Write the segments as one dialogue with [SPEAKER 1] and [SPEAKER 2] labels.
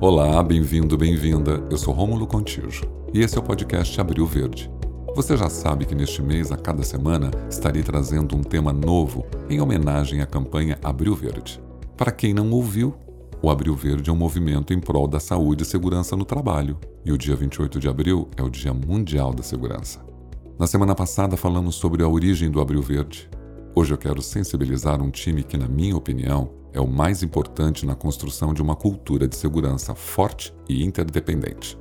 [SPEAKER 1] Olá, bem-vindo, bem-vinda. Eu sou Rômulo Contijo e esse é o podcast Abril Verde. Você já sabe que neste mês, a cada semana, estarei trazendo um tema novo em homenagem à campanha Abril Verde. Para quem não ouviu, o Abril Verde é um movimento em prol da saúde e segurança no trabalho, e o dia 28 de abril é o Dia Mundial da Segurança. Na semana passada falamos sobre a origem do Abril Verde. Hoje eu quero sensibilizar um time que, na minha opinião, é o mais importante na construção de uma cultura de segurança forte e interdependente.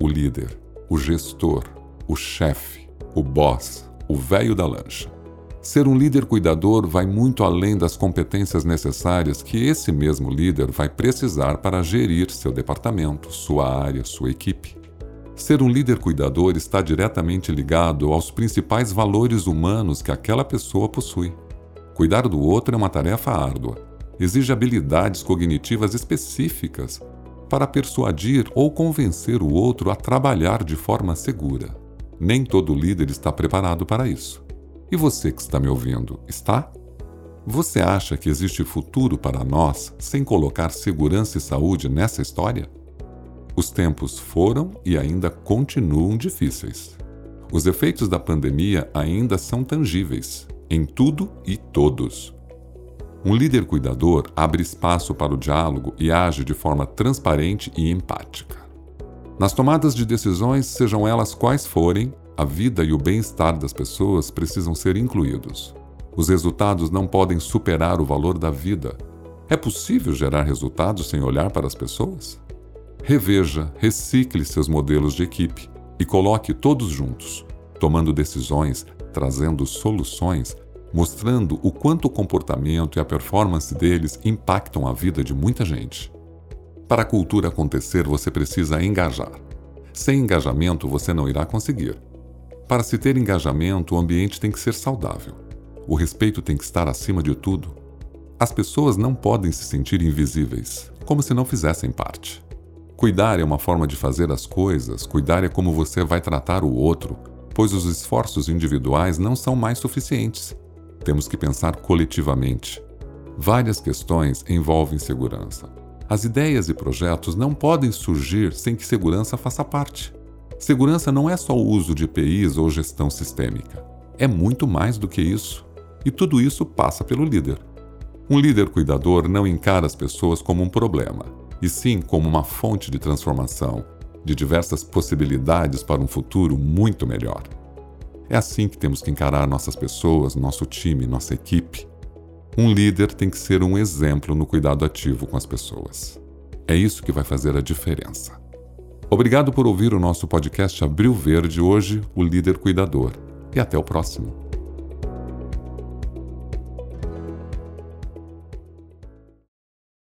[SPEAKER 1] O líder, o gestor, o chefe, o boss, o velho da lancha. Ser um líder cuidador vai muito além das competências necessárias que esse mesmo líder vai precisar para gerir seu departamento, sua área, sua equipe. Ser um líder cuidador está diretamente ligado aos principais valores humanos que aquela pessoa possui. Cuidar do outro é uma tarefa árdua, exige habilidades cognitivas específicas para persuadir ou convencer o outro a trabalhar de forma segura. Nem todo líder está preparado para isso. E você que está me ouvindo, está? Você acha que existe futuro para nós sem colocar segurança e saúde nessa história? Os tempos foram e ainda continuam difíceis. Os efeitos da pandemia ainda são tangíveis, em tudo e todos. Um líder cuidador abre espaço para o diálogo e age de forma transparente e empática. Nas tomadas de decisões, sejam elas quais forem, a vida e o bem-estar das pessoas precisam ser incluídos. Os resultados não podem superar o valor da vida. É possível gerar resultados sem olhar para as pessoas? Reveja, recicle seus modelos de equipe e coloque todos juntos, tomando decisões, trazendo soluções mostrando o quanto o comportamento e a performance deles impactam a vida de muita gente. Para a cultura acontecer, você precisa engajar. Sem engajamento, você não irá conseguir. Para se ter engajamento, o ambiente tem que ser saudável. O respeito tem que estar acima de tudo. As pessoas não podem se sentir invisíveis, como se não fizessem parte. Cuidar é uma forma de fazer as coisas, cuidar é como você vai tratar o outro, pois os esforços individuais não são mais suficientes temos que pensar coletivamente. Várias questões envolvem segurança. As ideias e projetos não podem surgir sem que segurança faça parte. Segurança não é só o uso de EPIs ou gestão sistêmica. É muito mais do que isso. E tudo isso passa pelo líder. Um líder cuidador não encara as pessoas como um problema, e sim como uma fonte de transformação, de diversas possibilidades para um futuro muito melhor. É assim que temos que encarar nossas pessoas, nosso time, nossa equipe. Um líder tem que ser um exemplo no cuidado ativo com as pessoas. É isso que vai fazer a diferença. Obrigado por ouvir o nosso podcast Abril Verde hoje, o líder cuidador. E até o próximo.